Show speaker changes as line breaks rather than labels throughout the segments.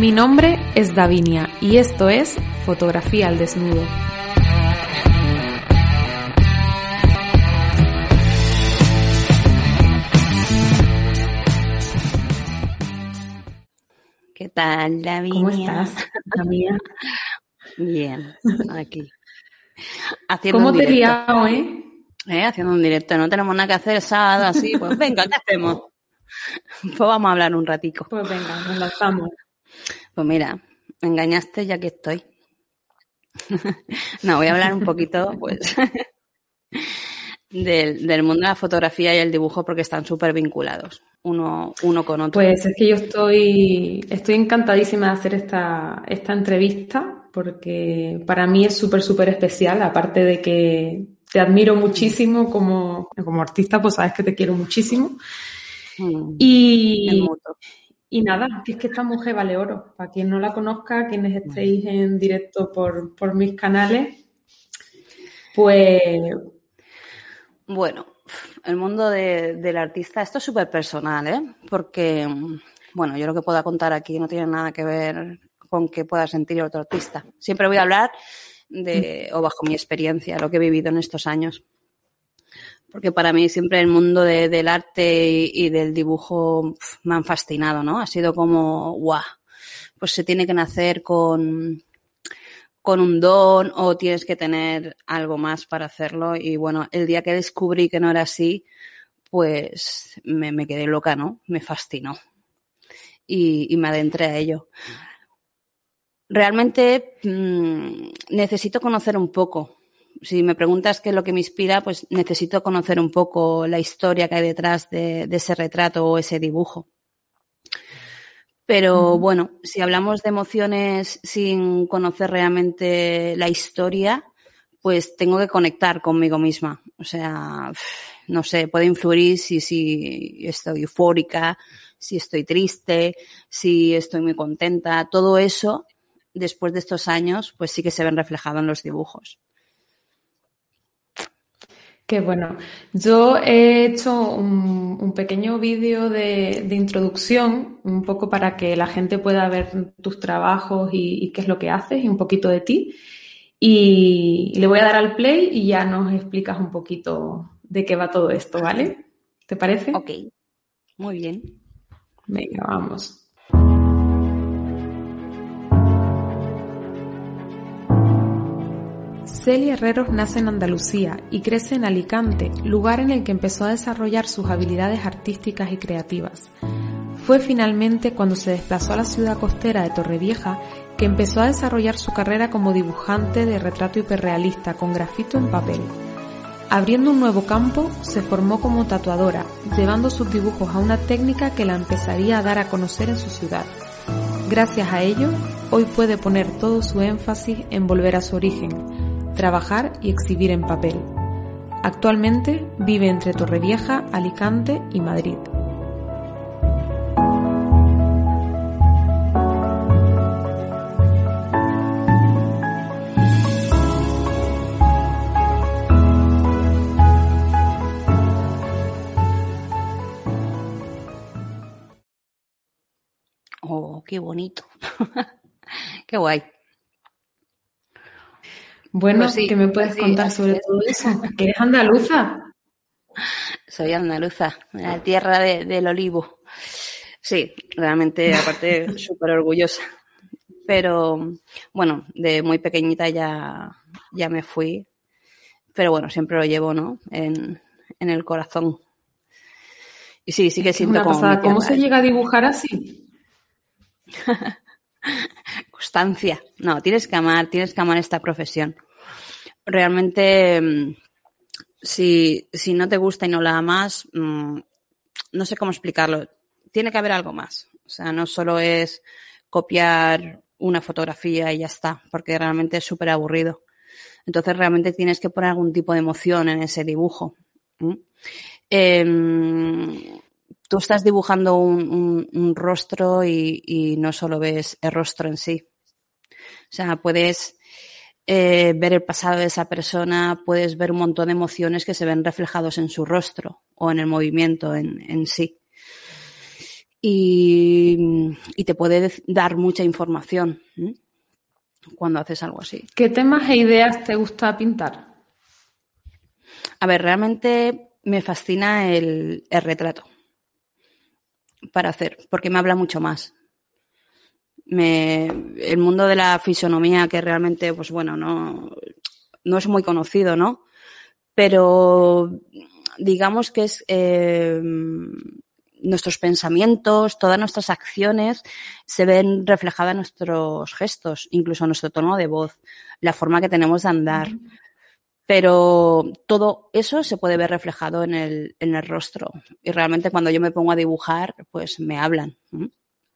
Mi nombre es Davinia y esto es Fotografía al Desnudo.
¿Qué tal, Davinia?
¿Cómo estás, amiga?
Bien, aquí.
¿Cómo te liado, eh?
eh? Haciendo un directo, no tenemos nada que hacer sábado, así, pues venga, ¿qué hacemos? Pues vamos a hablar un ratico.
Pues venga, nos lanzamos.
Pues mira, me engañaste ya que estoy. no, voy a hablar un poquito, pues, del, del, mundo de la fotografía y el dibujo porque están súper vinculados, uno, uno con otro.
Pues es que yo estoy, estoy encantadísima de hacer esta, esta entrevista porque para mí es súper, súper especial, aparte de que te admiro muchísimo como, como artista, pues sabes que te quiero muchísimo. Mm, y, y nada, es que esta mujer vale oro. Para quien no la conozca, quienes estéis en directo por, por mis canales, pues...
Bueno, el mundo de, del artista, esto es súper personal, ¿eh? Porque, bueno, yo lo que pueda contar aquí no tiene nada que ver con que pueda sentir otro artista. Siempre voy a hablar de, o bajo mi experiencia, lo que he vivido en estos años porque para mí siempre el mundo de, del arte y, del dibujo me han fascinado, ¿no? Ha sido como, guau, pues se tiene que nacer con, con un don o tienes que tener algo más para hacerlo. Y bueno, el día que descubrí que no era así, pues me, me quedé loca, ¿no? Me fascinó. Y, me adentré a ello. Realmente mmm, necesito conocer un poco si me preguntas qué es lo que me inspira, pues necesito conocer un poco la historia que hay detrás de, de ese retrato o ese dibujo. Pero bueno, si hablamos de emociones sin conocer realmente la historia, pues tengo que conectar conmigo misma. O sea, no sé, puede influir si, si estoy eufórica, si estoy triste, si estoy muy contenta. Todo eso, después de estos años, pues sí que se ven reflejados en los dibujos.
Qué bueno. Yo he hecho un, un pequeño vídeo de, de, introducción, un poco para que la gente pueda ver tus trabajos y, y, qué es lo que haces y un poquito de ti. Y, y le voy a dar al play y ya nos explicas un poquito de qué va todo esto, ¿vale? ¿Te parece?
Ok, muy bien.
Venga, vamos. Celia Herreros nace en Andalucía y crece en Alicante, lugar en el que empezó a desarrollar sus habilidades artísticas y creativas. Fue finalmente cuando se desplazó a la ciudad costera de Torrevieja que empezó a desarrollar su carrera como dibujante de retrato hiperrealista con grafito en papel. Abriendo un nuevo campo, se formó como tatuadora, llevando sus dibujos a una técnica que la empezaría a dar a conocer en su ciudad. Gracias a ello, hoy puede poner todo su énfasis en volver a su origen, trabajar y exhibir en papel. Actualmente vive entre Torrevieja, Alicante y Madrid.
Oh, qué bonito. qué guay.
Bueno, pues sí, ¿qué me puedes sí, contar sobre es. todo eso? ¿Eres andaluza?
Soy andaluza, la tierra de, del olivo. Sí, realmente, aparte, súper orgullosa. Pero, bueno, de muy pequeñita ya, ya me fui. Pero bueno, siempre lo llevo, ¿no? En, en el corazón. Y sí, sí que siento
como... Pasada. ¿Cómo se llega a dibujar así?
constancia. No, tienes que amar, tienes que amar esta profesión. Realmente, mm, si, si no te gusta y no la amas, mmm, no sé cómo explicarlo. Tiene que haber algo más. O sea, no solo es copiar una fotografía y ya está, porque realmente es súper aburrido. Entonces realmente tienes que poner algún tipo de emoción en ese dibujo. ¿Mm? Eh, tú estás dibujando un, rostro y, no solo ves el rostro en sí. O sea, puedes eh, ver el pasado de esa persona, puedes ver un montón de emociones que se ven reflejados en su rostro o en el movimiento en, en sí. y, te puede dar mucha información cuando haces algo así.
¿Qué temas e ideas te gusta pintar?
A ver, realmente me fascina el, retrato para hacer, porque me habla mucho más. El mundo de la fisonomía, que realmente, pues bueno, no, no es muy conocido, ¿no? Pero digamos que es eh, nuestros pensamientos, todas nuestras acciones se ven reflejadas en nuestros gestos, incluso en nuestro tono de voz, la forma que tenemos de andar. Pero todo eso se puede ver reflejado en el, en el rostro. Y realmente cuando yo me pongo a dibujar, pues me hablan.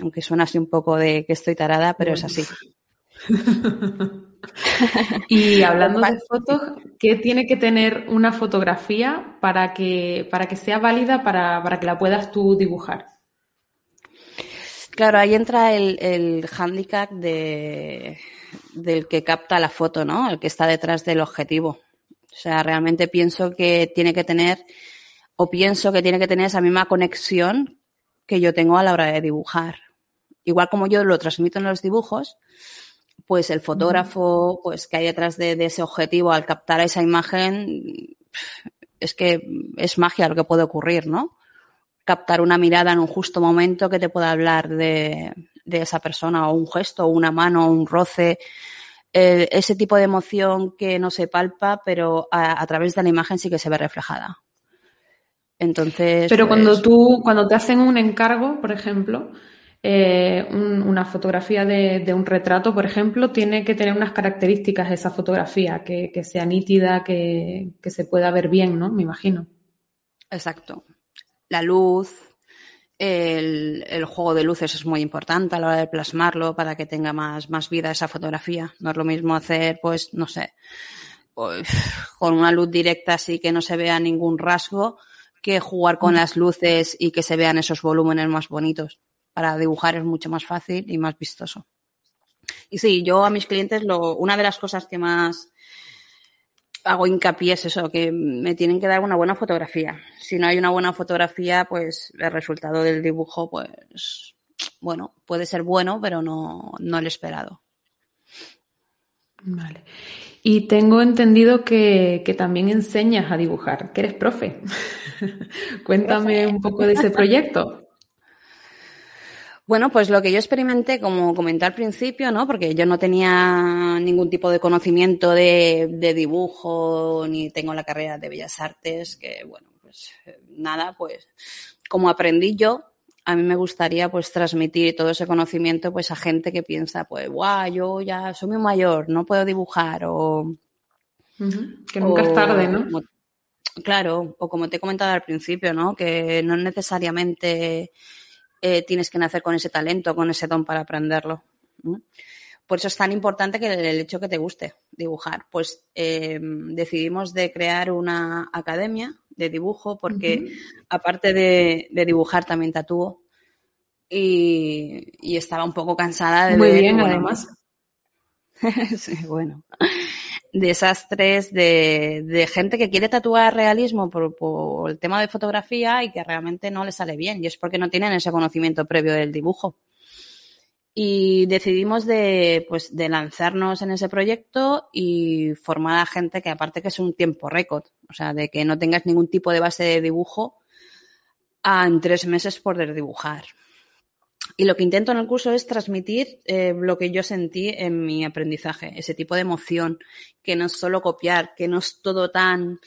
Aunque suena así un poco de que estoy tarada, pero es así.
y hablando de fotos, ¿qué tiene que tener una fotografía para que, para que sea válida para, que la puedas tú dibujar?
Claro, ahí entra el, el handicap de, del que capta la foto, ¿no? El que está detrás del objetivo. O sea, realmente pienso que tiene que tener, o pienso que tiene que tener esa misma conexión que yo tengo a la hora de dibujar. Igual como yo lo transmito en los dibujos, pues el fotógrafo pues que hay detrás de, ese objetivo al captar esa imagen es que es magia lo que puede ocurrir, ¿no? Captar una mirada en un justo momento que te pueda hablar de, esa persona o un gesto, o una mano, o un roce, ese tipo de emoción que no se palpa, pero a, través de la imagen sí que se ve reflejada. Entonces.
Pero cuando pues tú, cuando te hacen un encargo, por ejemplo, eh, una fotografía de, un retrato, por ejemplo, tiene que tener unas características de esa fotografía, que, sea nítida, que, se pueda ver bien, ¿no? Me imagino.
Exacto. La luz, el, juego de luces es muy importante a la hora de plasmarlo para que tenga más, más vida esa fotografía. No es lo mismo hacer, pues, no sé, pues, con una luz directa así que no se vea ningún rasgo que jugar con mm. las luces y que se vean esos volúmenes más bonitos para dibujar es mucho más fácil y más vistoso. Y sí, yo a mis clientes lo, una de las cosas que más hago hincapié es eso, que me tienen que dar una buena fotografía. Si no hay una buena fotografía, pues el resultado del dibujo, pues, bueno, puede ser bueno, pero no, no el esperado.
Vale. Y tengo entendido que, que, también enseñas a dibujar, que eres profe. Cuéntame un poco de ese proyecto.
Bueno, pues lo que yo experimenté, como comenté al principio, ¿no? Porque yo no tenía ningún tipo de conocimiento de, dibujo, ni tengo la carrera de Bellas Artes, que bueno, pues nada, pues como aprendí yo, a mí me gustaría pues transmitir todo ese conocimiento pues a gente que piensa, pues, guau, yo ya soy muy mayor, no puedo dibujar o...
Que nunca es tarde, ¿no?
claro, o como te he comentado al principio, ¿no? Que no necesariamente eh, tienes que nacer con ese talento, con ese don para aprenderlo. Por eso es tan importante que el hecho que te guste dibujar. Pues em, decidimos de crear una academia de dibujo porque aparte de, dibujar también tatúo y, estaba un poco cansada de
Muy bien, además.
sí, bueno desastres de, gente que quiere tatuar realismo por, por, el tema de fotografía y que realmente no le sale bien. Y es porque no tienen ese conocimiento previo del dibujo. Y decidimos de, pues, de lanzarnos en ese proyecto y formar a gente que aparte que es un tiempo récord. O sea, de que no tengas ningún tipo de base de dibujo en tres meses poder dibujar. Y lo que intento en el curso es transmitir eh, lo que yo sentí en mi aprendizaje, ese tipo de emoción, que no es solo copiar, que no es todo tan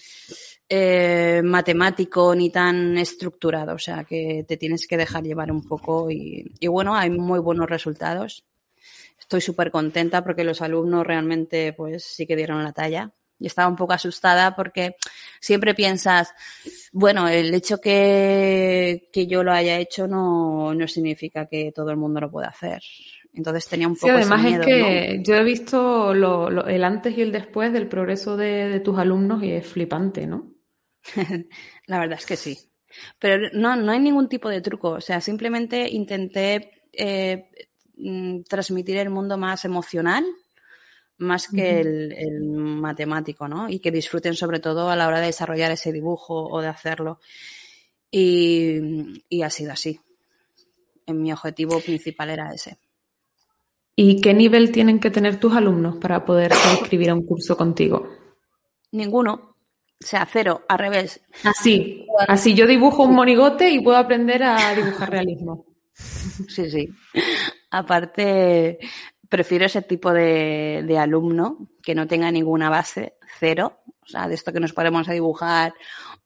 eh, matemático ni tan estructurado, o sea, que te tienes que dejar llevar un poco y, y bueno, hay muy buenos resultados. Estoy súper contenta porque los alumnos realmente pues sí que dieron la talla y estaba un poco asustada porque siempre piensas, bueno, el hecho que, que yo lo haya hecho no, no significa que todo el mundo lo pueda hacer. Entonces tenía un poco sí,
además
es
que yo he visto lo, el antes y el después del progreso de, tus alumnos y es flipante, ¿no?
La verdad es que sí. Pero no, no hay ningún tipo de truco. O sea, simplemente intenté eh, mm, transmitir el mundo más emocional más que el, matemático, ¿no? Y que disfruten sobre todo a la hora de desarrollar ese dibujo o de hacerlo. Y, ha sido así. mi objetivo principal era ese.
¿Y qué nivel tienen que tener tus alumnos para poder inscribir a un curso contigo?
Ninguno. O sea, cero, al revés.
Así, así yo dibujo un monigote y puedo aprender a dibujar realismo.
Sí, sí. Aparte, prefiero ese tipo de, de, alumno que no tenga ninguna base, cero. O sea, de esto que nos ponemos a dibujar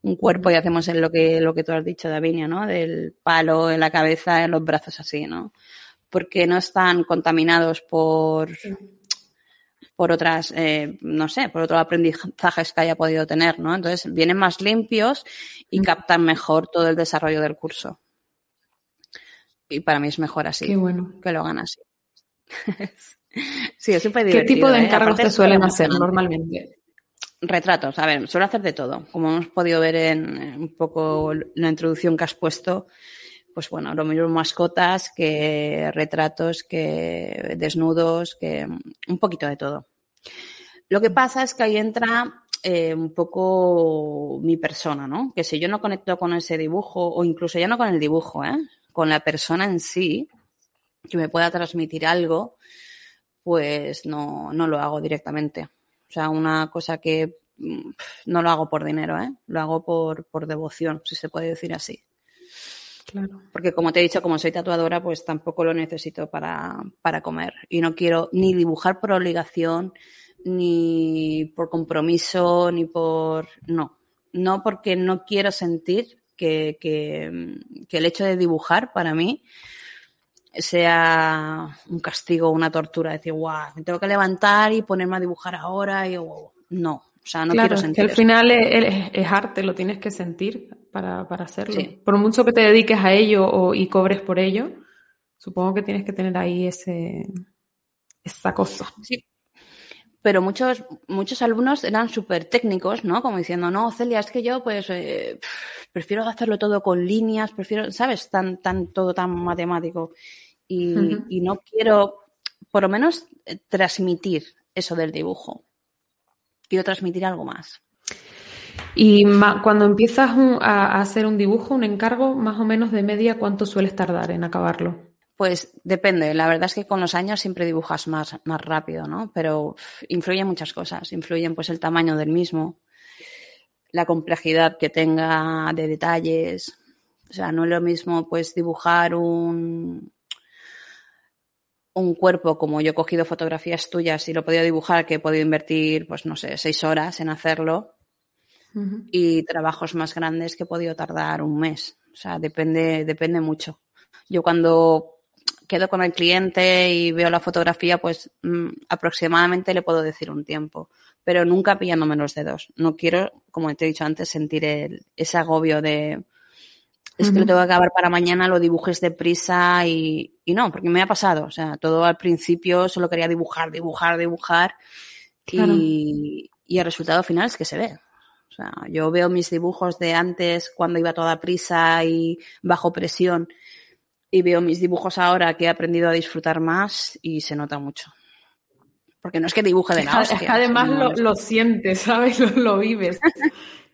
un cuerpo y hacemos en lo que, lo que tú has dicho, Davinia, ¿no? Del palo en la cabeza, en los brazos así, ¿no? Porque no están contaminados por, por otras, eh, no sé, por otros aprendizajes que haya podido tener, ¿no? Entonces vienen más limpios y captan mejor todo el desarrollo del curso. Y para mí es mejor así.
Qué bueno.
Que lo hagan así. sí, es súper
divertido. ¿Qué tipo de
¿eh?
encargos te suelen hacer normalmente?
Retratos, a ver, suelo hacer de todo. Como hemos podido ver en un poco la introducción que has puesto, pues bueno, lo mismo mascotas que retratos, que desnudos, que un poquito de todo. Lo que pasa es que ahí entra eh, un poco mi persona, ¿no? Que si yo no conecto con ese dibujo, o incluso ya no con el dibujo, ¿eh? Con la persona en sí, que me pueda transmitir algo, pues no, no lo hago directamente. O sea, una cosa que mm, no lo hago por dinero, ¿eh? Lo hago por, por devoción, si se puede decir así.
Claro.
Porque como te he dicho, como soy tatuadora, pues tampoco lo necesito para, para comer. Y no quiero ni dibujar por obligación, ni por compromiso, ni por... No. No porque no quiero sentir que, que, que el hecho de dibujar para mí sea un castigo, una tortura, decir, guau, me tengo que levantar y ponerme a dibujar ahora y wow. no, o sea, no quiero sentir.
Que al final es, es, arte, lo tienes que sentir para, para hacerlo. Sí. Por mucho que te dediques a ello o, y cobres por ello, supongo que tienes que tener ahí ese esa cosa.
Sí. Pero muchos, muchos alumnos eran súper técnicos, ¿no? Como diciendo, no, Celia, es que yo pues eh, prefiero hacerlo todo con líneas, prefiero, ¿sabes? Tan, tan, todo tan matemático y, uh -huh. y no quiero, por lo menos, eh, transmitir eso del dibujo. Quiero transmitir algo más.
Y cuando empiezas a hacer un dibujo, un encargo, más o menos de media, ¿cuánto sueles tardar en acabarlo?
Pues depende. La verdad es que con los años siempre dibujas más, más rápido, ¿no? Pero influyen muchas cosas. Influyen pues el tamaño del mismo, la complejidad que tenga de detalles. O sea, no es lo mismo pues dibujar un, un cuerpo como yo he cogido fotografías tuyas y lo he podido dibujar, que he podido invertir, pues no sé, seis horas en hacerlo. Uh -huh. Y trabajos más grandes que he podido tardar un mes. O sea, depende, depende mucho. Yo cuando quedo con el cliente y veo la fotografía, pues mmm, aproximadamente le puedo decir un tiempo, pero nunca pillándome los dedos. No quiero, como te he dicho antes, sentir el, ese agobio de es que lo tengo que acabar para mañana, lo dibujes deprisa y, y no, porque me ha pasado. O sea, todo al principio solo quería dibujar, dibujar, dibujar claro. y, y, el resultado final es que se ve. O sea, yo veo mis dibujos de antes cuando iba toda prisa y bajo presión y veo mis dibujos ahora que he aprendido a disfrutar más y se nota mucho. Porque no es que dibuje de la hostia.
Además lo, lo, sientes, ¿sabes? Lo, lo vives.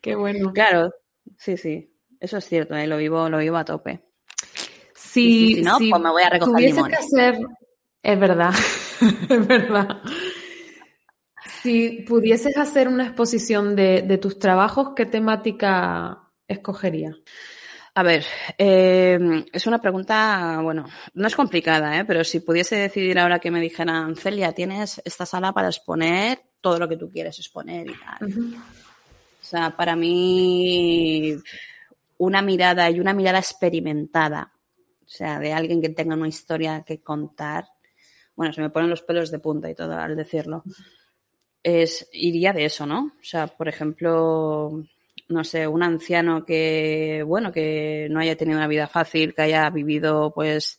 Qué bueno.
Claro, sí, sí. Eso es cierto, ¿eh? lo, vivo, lo vivo a tope.
Sí,
si no, pues me voy a recoger limones.
Que hacer... Es verdad, es verdad. Si pudieses hacer una exposición de, de tus trabajos, ¿qué temática escogerías?
A ver, eh, es una pregunta, bueno, no es complicada, ¿eh? pero si pudiese decidir ahora que me dijeran, Celia, tienes esta sala para exponer todo lo que tú quieres exponer y tal. Uh -huh. O sea, para mí una mirada y una mirada experimentada, o sea, de alguien que tenga una historia que contar. Bueno, se me ponen los pelos de punta y todo al decirlo. Es, iría de eso, ¿no? O sea, por ejemplo, no sé, un anciano que, bueno, que no haya tenido una vida fácil, que haya vivido, pues,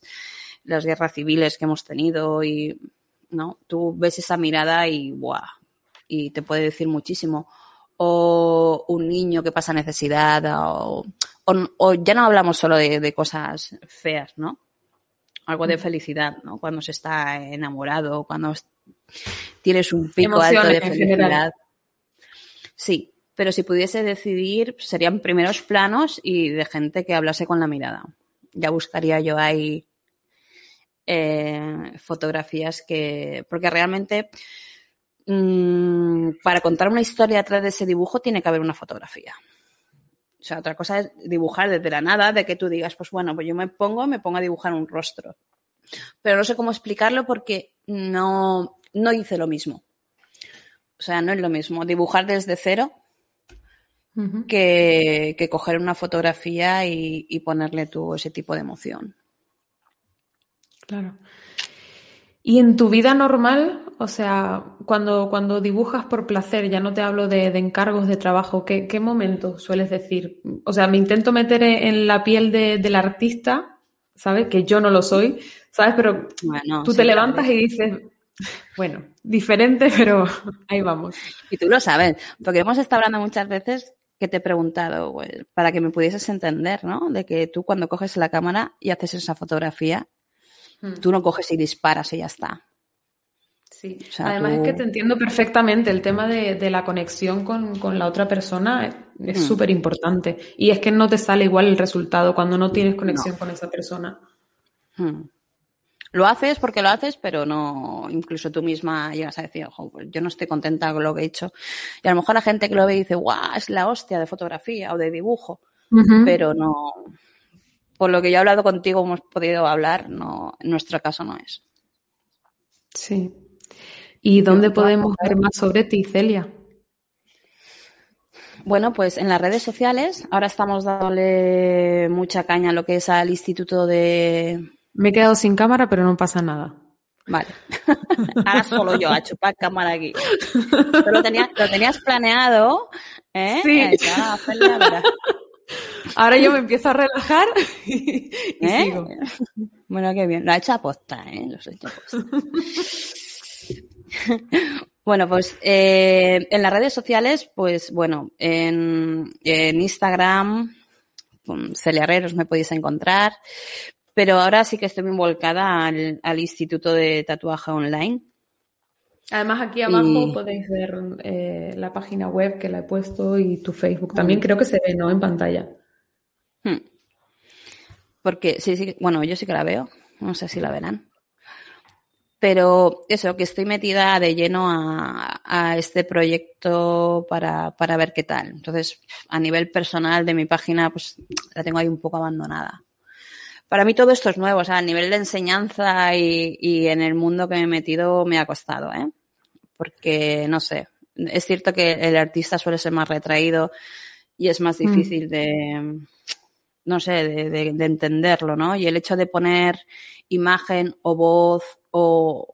las guerras civiles que hemos tenido y, ¿no? Tú ves esa mirada y, ¡buah! Y te puede decir muchísimo. O un niño que pasa necesidad, o o, o ya no hablamos solo de, de, cosas feas, ¿no? Algo de felicidad, ¿no? Cuando se está enamorado, cuando tienes un pico Emociones, alto de felicidad. Sí, pero si pudiese decidir, serían primeros planos y de gente que hablase con la mirada. Ya buscaría yo ahí eh, fotografías que, porque realmente mmm, para contar una historia atrás de ese dibujo tiene que haber una fotografía. O sea, otra cosa es dibujar desde la nada, de que tú digas, pues bueno, pues yo me pongo, me pongo a dibujar un rostro. Pero no sé cómo explicarlo porque no, no hice lo mismo. O sea, no es lo mismo dibujar desde cero uh -huh. que, que, coger una fotografía y, y, ponerle tú ese tipo de emoción.
Claro. Y en tu vida normal, o sea, cuando, cuando dibujas por placer, ya no te hablo de, de encargos de trabajo, ¿qué, ¿qué, momento sueles decir? O sea, me intento meter en la piel de, del artista, ¿sabes? Que yo no lo soy, ¿sabes? Pero bueno, tú sí, te levantas y dices, bueno, diferente, pero ahí vamos.
Y tú lo sabes, porque hemos estado hablando muchas veces que te he preguntado, pues, para que me pudieses entender, ¿no? De que tú cuando coges la cámara y haces esa fotografía, mm. tú no coges y disparas y ya está.
Sí, o sea, además tú... es que te entiendo perfectamente, el tema de, de la conexión con, con, la otra persona es mm. súper importante y es que no te sale igual el resultado cuando no tienes conexión no. con esa persona.
Mm lo haces porque lo haces, pero no, incluso tú misma llegas a decir, oh, pues yo no estoy contenta con lo que he hecho. Y a lo mejor la gente que lo ve dice, guau, es la hostia de fotografía o de dibujo, uh -huh. pero no, por lo que yo he hablado contigo, hemos podido hablar, no, en nuestro caso no es.
Sí. ¿Y dónde podemos ver más sobre ti, Celia?
Bueno, pues en las redes sociales, ahora estamos dándole mucha caña a lo que es al Instituto de
me he quedado sin cámara, pero no pasa nada.
Vale. Ahora solo yo a chupar cámara aquí. Pero lo, tenías, lo tenías planeado, ¿eh?
Sí. Ahora yo me empiezo a relajar y, y
¿Eh?
sigo.
Bueno, qué bien. Lo ha hecho a posta, ¿eh? Lo he hecho a posta. Bueno, pues eh, en las redes sociales, pues bueno, en, en Instagram, Celia Herreros me podéis encontrar. Pero ahora sí que estoy muy volcada al, al Instituto de Tatuaje Online.
Además, aquí abajo y... podéis ver eh, la página web que la he puesto y tu Facebook. También creo que se ve, ¿no? En pantalla.
Hmm. Porque, sí, sí, bueno, yo sí que la veo. No sé si la verán. Pero eso, que estoy metida de lleno a, a este proyecto para, para ver qué tal. Entonces, a nivel personal de mi página, pues la tengo ahí un poco abandonada para mí todo esto es nuevo, o sea, a nivel de enseñanza y, y, en el mundo que me he metido me ha costado, ¿eh? Porque, no sé, es cierto que el artista suele ser más retraído y es más difícil mm. de, no sé, de, de, de, entenderlo, ¿no? Y el hecho de poner imagen o voz o,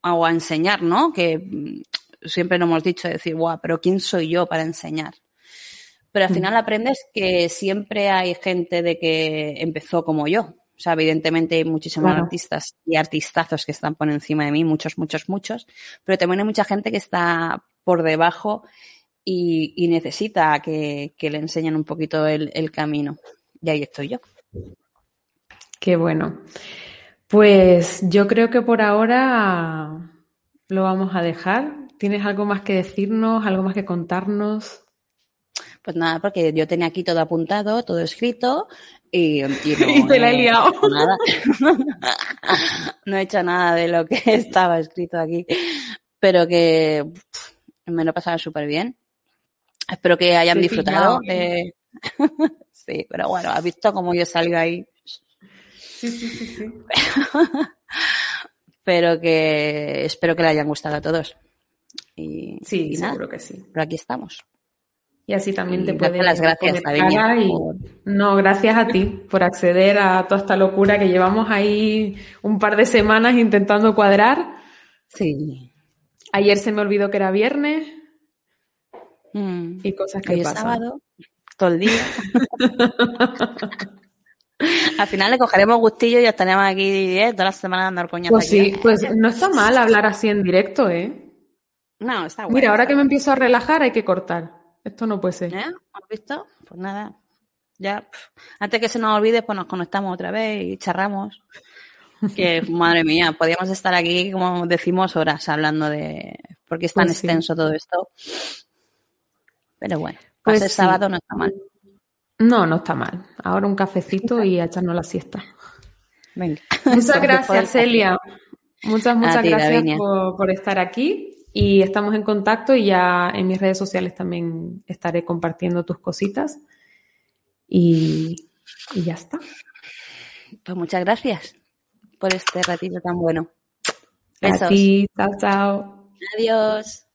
o a enseñar, ¿no? Que siempre lo hemos dicho, decir, guau, pero ¿quién soy yo para enseñar? Pero al final aprendes que siempre hay gente de que empezó como yo. O sea, evidentemente hay muchísimos claro. artistas y artistazos que están por encima de mí, muchos, muchos, muchos, pero también hay mucha gente que está por debajo y, y necesita que, que, le enseñen un poquito el, el camino. Y ahí estoy yo.
Qué bueno. Pues yo creo que por ahora lo vamos a dejar. ¿Tienes algo más que decirnos, algo más que contarnos?
Pues nada, porque yo tenía aquí todo apuntado, todo escrito y, y, no,
y te la he liado.
No nada. no he hecho nada de lo que estaba escrito aquí, pero que me lo he pasado súper bien. Espero que hayan sí, disfrutado. De... sí, pero bueno, has visto cómo yo salgo ahí.
Sí, sí, sí, sí.
pero que espero que le hayan gustado a todos. Y,
sí,
y
seguro que sí.
Pero aquí estamos.
Y así también te puede
las gracias,
y... No, gracias a ti por acceder a toda esta locura que llevamos ahí un par de semanas intentando cuadrar.
Sí.
Ayer se me olvidó que era viernes.
Mm.
Y cosas que
Hoy
pasan.
Es sábado, todo el día. Al final le cogeremos gustillo y estaremos aquí ¿eh? toda la semana dando coñazo.
Pues sí, pues no está mal hablar así en directo, ¿eh?
No, está bueno.
Mira, ahora que me empiezo a relajar hay que cortar. Esto no puede ser.
¿Eh? ¿Has visto? Pues nada. Ya, pff. antes que se nos olvide, pues nos conectamos otra vez y charramos. Que, madre mía, podríamos estar aquí, como decimos, horas hablando de... Porque es tan pues extenso sí. todo esto. Pero bueno, pues el sí. sábado no está mal.
No, no está mal. Ahora un cafecito y a echarnos la siesta. Muchas gracias, Celia. Muchas, muchas gracias por, estar aquí y estamos en contacto y ya en mis redes sociales también estaré compartiendo tus cositas y, y ya está.
Pues muchas gracias por este ratito tan bueno.
Besos. A ti, chao, chao.
Adiós.